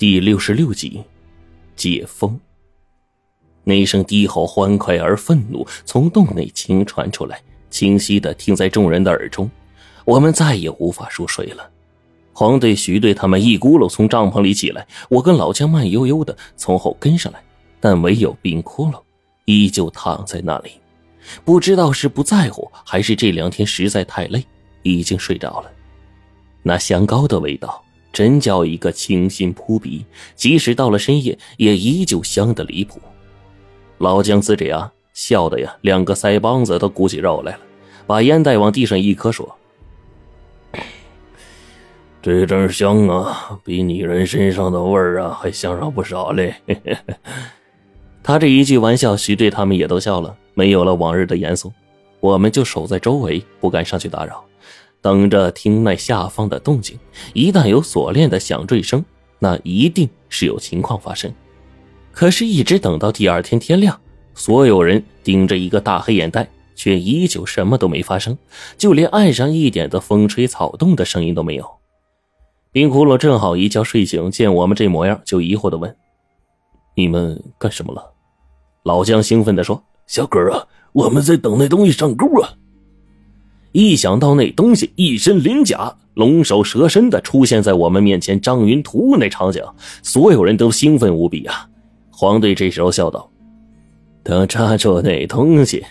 第六十六集，解封。那声低吼欢快而愤怒从洞内轻传出来，清晰的听在众人的耳中。我们再也无法入睡了。黄队、徐队他们一咕噜从帐篷里起来，我跟老姜慢悠悠的从后跟上来，但唯有冰窟窿依旧躺在那里，不知道是不在乎，还是这两天实在太累，已经睡着了。那香膏的味道。真叫一个清新扑鼻，即使到了深夜，也依旧香的离谱。老姜呲着牙，笑的呀，两个腮帮子都鼓起肉来了，把烟袋往地上一磕，说：“ 这阵香啊，比女人身上的味儿啊还香上不少嘞。”他这一句玩笑，徐队他们也都笑了，没有了往日的严肃。我们就守在周围，不敢上去打扰。等着听那下方的动静，一旦有锁链的响坠声，那一定是有情况发生。可是，一直等到第二天天亮，所有人盯着一个大黑眼袋，却依旧什么都没发生，就连岸上一点的风吹草动的声音都没有。冰窟窿正好一觉睡醒，见我们这模样，就疑惑的问：“你们干什么了？”老姜兴奋的说：“小哥啊，我们在等那东西上钩啊。”一想到那东西一身鳞甲、龙首蛇身的出现在我们面前，张云图那场景，所有人都兴奋无比啊！黄队这时候笑道：“等抓住那东西，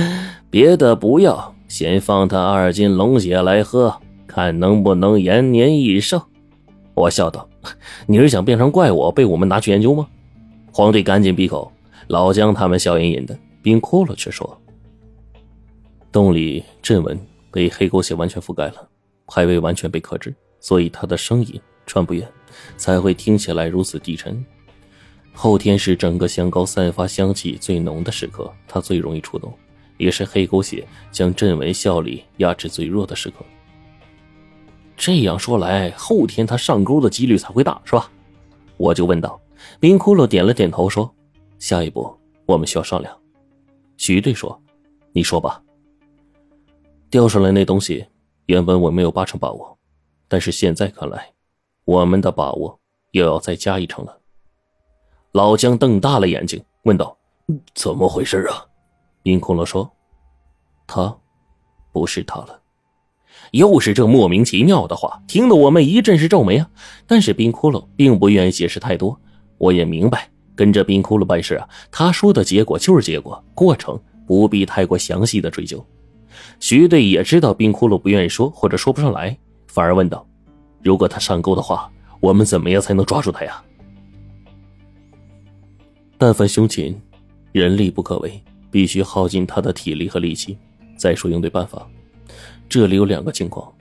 别的不要，先放他二斤龙血来喝，看能不能延年益寿。”我笑道：“你是想变成怪物，被我们拿去研究吗？”黄队赶紧闭口，老姜他们笑吟吟的，冰哭了却说。洞里阵纹被黑狗血完全覆盖了，还未完全被克制，所以他的声音传不远，才会听起来如此低沉。后天是整个香膏散发香气最浓的时刻，它最容易出动，也是黑狗血将阵纹效力压制最弱的时刻。这样说来，后天他上钩的几率才会大，是吧？我就问道。冰窟窿点了点头，说：“下一步我们需要商量。”徐队说：“你说吧。”钓上来那东西，原本我没有八成把握，但是现在看来，我们的把握又要再加一成了。老姜瞪大了眼睛问道：“怎么回事啊？”冰窟窿说：“他，不是他了。”又是这莫名其妙的话，听得我们一阵是皱眉啊。但是冰窟窿并不愿意解释太多，我也明白，跟着冰窟窿办事啊，他说的结果就是结果，过程不必太过详细的追究。徐队也知道冰窟窿不愿意说，或者说不上来，反而问道：“如果他上钩的话，我们怎么样才能抓住他呀？”但凡凶禽，人力不可为，必须耗尽他的体力和力气。再说应对办法，这里有两个情况：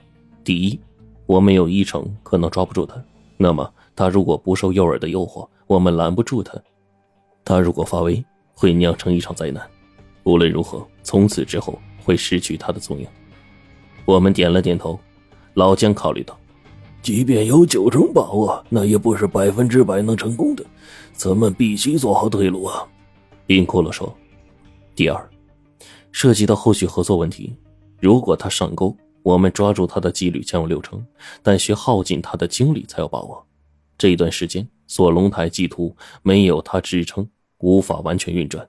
第一，我们有一成可能抓不住他；那么他如果不受诱饵的诱惑，我们拦不住他；他如果发威，会酿成一场灾难。无论如何，从此之后。会失去他的踪影。我们点了点头。老姜考虑到：“即便有九成把握，那也不是百分之百能成功的。咱们必须做好退路啊。”冰骷髅说：“第二，涉及到后续合作问题。如果他上钩，我们抓住他的几率将有六成，但需耗尽他的精力才有把握。这一段时间，锁龙台祭图没有他支撑，无法完全运转。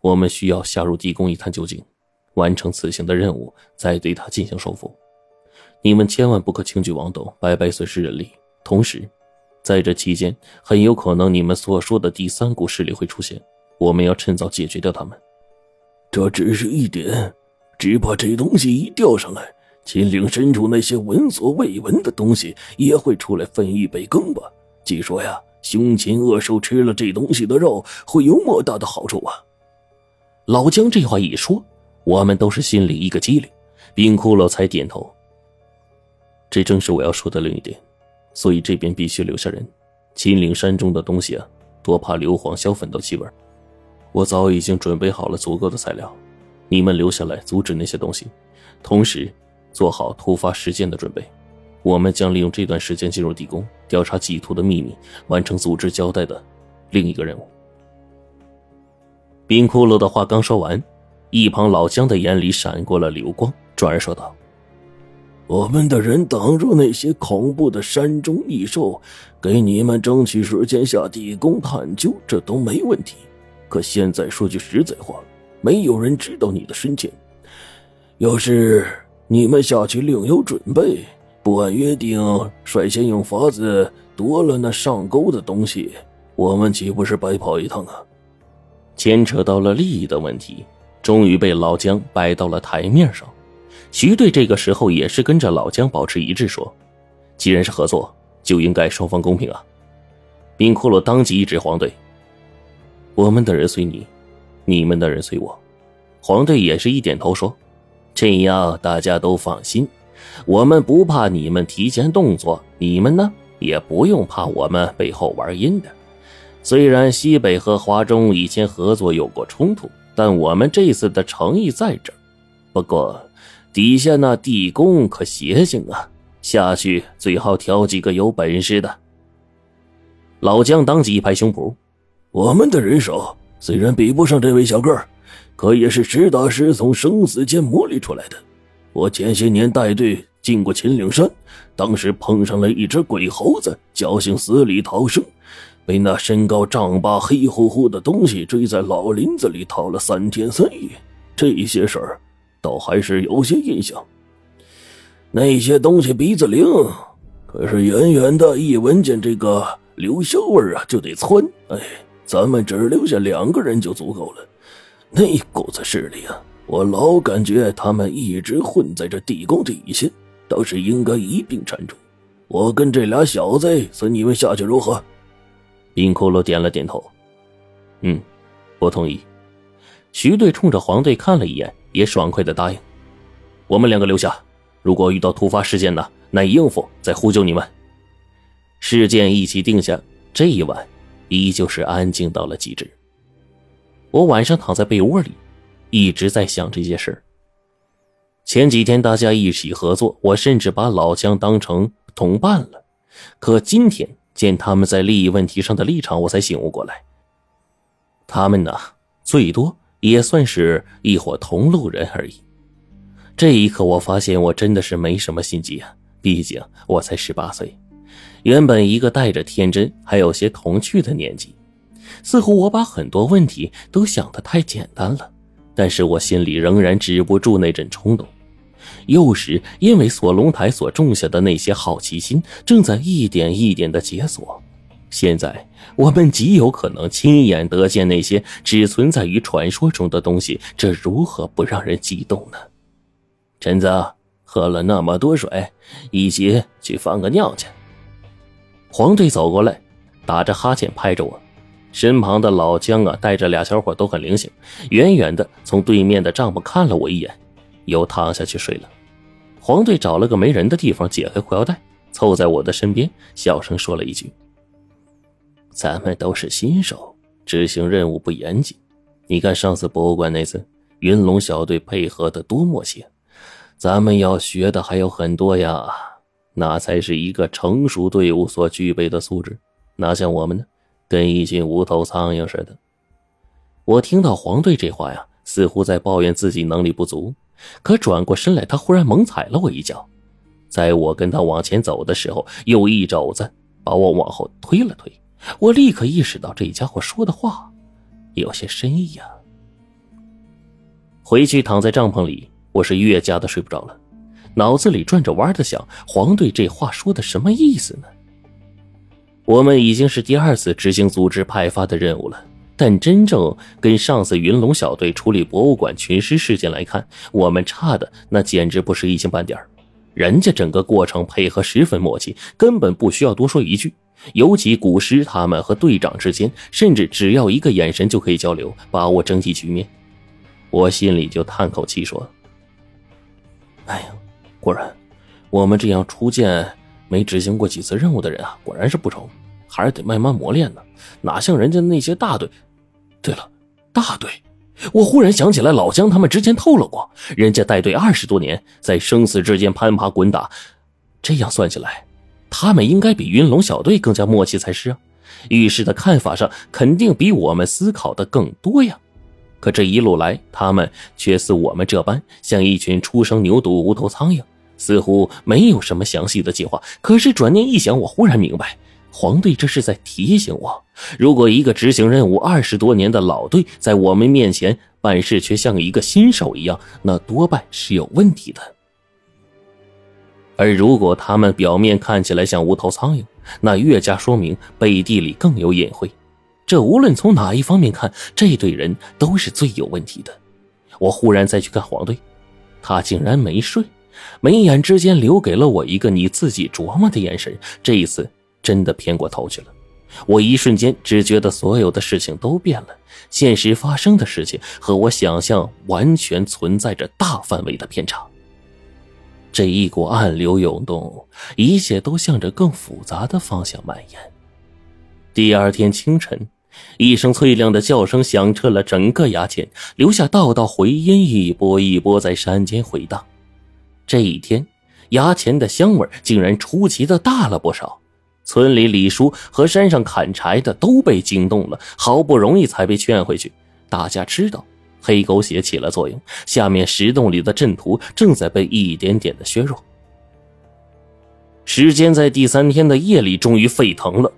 我们需要下入地宫一探究竟。”完成此行的任务，再对他进行收复。你们千万不可轻举妄动，白白损失人力。同时，在这期间，很有可能你们所说的第三股势力会出现，我们要趁早解决掉他们。这只是一点，只怕这东西一钓上来，秦岭深处那些闻所未闻的东西也会出来分一杯羹吧？据说呀，凶禽恶兽吃了这东西的肉，会有莫大的好处啊！老姜这话一说。我们都是心里一个机灵，冰骷髅才点头。这正是我要说的另一点，所以这边必须留下人。秦岭山中的东西啊，多怕硫磺硝粉的气味。我早已经准备好了足够的材料，你们留下来阻止那些东西，同时做好突发事件的准备。我们将利用这段时间进入地宫，调查祭图的秘密，完成组织交代的另一个任务。冰骷髅的话刚说完。一旁老姜的眼里闪过了流光，转而说道：“我们的人挡住那些恐怖的山中异兽，给你们争取时间下地宫探究，这都没问题。可现在说句实在话，没有人知道你的深浅。要是你们下去另有准备，不按约定率先用法子夺了那上钩的东西，我们岂不是白跑一趟啊？牵扯到了利益的问题，终于被老姜摆到了台面上。徐队这个时候也是跟着老姜保持一致，说：“既然是合作，就应该双方公平啊。”冰骷髅当即一指黄队：“我们的人随你，你们的人随我。”黄队也是一点头说：“这样大家都放心，我们不怕你们提前动作，你们呢也不用怕我们背后玩阴的。虽然西北和华中以前合作有过冲突，但我们这次的诚意在这儿。不过……”底下那地宫可邪性啊！下去最好挑几个有本事的。老姜当即一拍胸脯：“我们的人手虽然比不上这位小个，可也是实打实从生死间磨砺出来的。我前些年带队进过秦岭山，当时碰上了一只鬼猴子，侥幸死里逃生，被那身高丈八、黑乎乎的东西追在老林子里逃了三天三夜。这些事儿。”倒还是有些印象。那些东西鼻子灵，可是远远的一闻见这个刘香味啊，就得窜。哎，咱们只留下两个人就足够了。那股子势力啊，我老感觉他们一直混在这地宫底下，倒是应该一并铲除。我跟这俩小子随你们下去如何？冰骷髅点了点头。嗯，我同意。徐队冲着黄队看了一眼。也爽快的答应，我们两个留下。如果遇到突发事件呢，难以应付，再呼救你们。事件一起定下，这一晚依旧是安静到了极致。我晚上躺在被窝里，一直在想这些事前几天大家一起合作，我甚至把老姜当成同伴了。可今天见他们在利益问题上的立场，我才醒悟过来。他们呢，最多。也算是一伙同路人而已。这一刻，我发现我真的是没什么心机啊！毕竟我才十八岁，原本一个带着天真还有些童趣的年纪，似乎我把很多问题都想得太简单了。但是我心里仍然止不住那阵冲动。幼时因为锁龙台所种下的那些好奇心，正在一点一点的解锁。现在我们极有可能亲眼得见那些只存在于传说中的东西，这如何不让人激动呢？陈子喝了那么多水，一起去放个尿去。黄队走过来，打着哈欠拍着我，身旁的老姜啊，带着俩小伙都很灵性，远远的从对面的帐篷看了我一眼，又躺下去睡了。黄队找了个没人的地方，解开裤腰带，凑在我的身边，小声说了一句。咱们都是新手，执行任务不严谨。你看上次博物馆那次，云龙小队配合的多默契。咱们要学的还有很多呀，那才是一个成熟队伍所具备的素质。哪像我们呢，跟一群无头苍蝇似的。我听到黄队这话呀，似乎在抱怨自己能力不足。可转过身来，他忽然猛踩了我一脚，在我跟他往前走的时候，又一肘子把我往后推了推。我立刻意识到这家伙说的话有些深意呀。回去躺在帐篷里，我是越加的睡不着了，脑子里转着弯的想：黄队这话说的什么意思呢？我们已经是第二次执行组织派发的任务了，但真正跟上次云龙小队处理博物馆群尸事件来看，我们差的那简直不是一星半点人家整个过程配合十分默契，根本不需要多说一句。尤其古尸他们和队长之间，甚至只要一个眼神就可以交流，把握整体局面。我心里就叹口气说：“哎呀，果然，我们这样初见、没执行过几次任务的人啊，果然是不成，还是得慢慢磨练呢。哪像人家那些大队？对了，大队，我忽然想起来，老姜他们之前透露过，人家带队二十多年，在生死之间攀爬滚打，这样算起来。”他们应该比云龙小队更加默契才是啊！遇事的看法上肯定比我们思考的更多呀。可这一路来，他们却似我们这般，像一群初生牛犊、无头苍蝇，似乎没有什么详细的计划。可是转念一想，我忽然明白，黄队这是在提醒我：如果一个执行任务二十多年的老队在我们面前办事却像一个新手一样，那多半是有问题的。而如果他们表面看起来像无头苍蝇，那越加说明背地里更有隐晦。这无论从哪一方面看，这队人都是最有问题的。我忽然再去看黄队，他竟然没睡，眉眼之间留给了我一个你自己琢磨的眼神。这一次真的偏过头去了。我一瞬间只觉得所有的事情都变了，现实发生的事情和我想象完全存在着大范围的偏差。这一股暗流涌动，一切都向着更复杂的方向蔓延。第二天清晨。一声脆亮的叫声响彻了整个衙前，留下道道回音，一波一波在山间回荡。这一天，衙前的香味竟然出奇的大了不少。村里李叔和山上砍柴的都被惊动了，好不容易才被劝回去。大家知道，黑狗血起了作用，下面石洞里的阵图正在被一点点的削弱。时间在第三天的夜里终于沸腾了。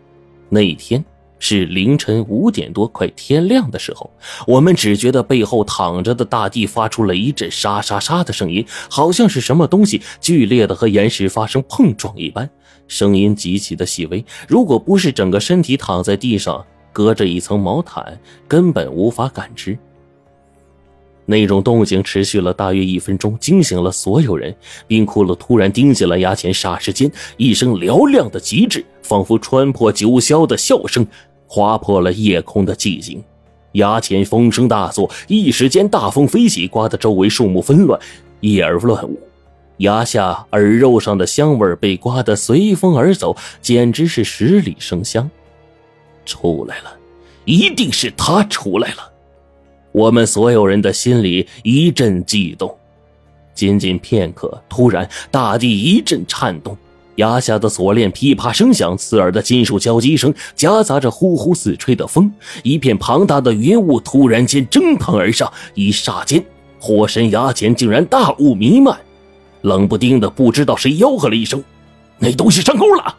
那一天。是凌晨五点多，快天亮的时候，我们只觉得背后躺着的大地发出了一阵沙沙沙的声音，好像是什么东西剧烈的和岩石发生碰撞一般，声音极其的细微。如果不是整个身体躺在地上，隔着一层毛毯，根本无法感知。那种动静持续了大约一分钟，惊醒了所有人。冰窟窿突然盯紧了牙前，霎时间，一声嘹亮的极致，仿佛穿破九霄的笑声，划破了夜空的寂静。牙前风声大作，一时间大风飞起，刮得周围树木纷乱，叶儿乱舞。崖下耳肉上的香味被刮得随风而走，简直是十里生香。出来了，一定是他出来了。我们所有人的心里一阵悸动，仅仅片刻，突然大地一阵颤动，崖下的锁链噼啪声响，刺耳的金属交击声夹杂着呼呼似吹的风，一片庞大的云雾突然间蒸腾而上，一霎间，火神崖前竟然大雾弥漫，冷不丁的不知道谁吆喝了一声：“那东西上钩了！”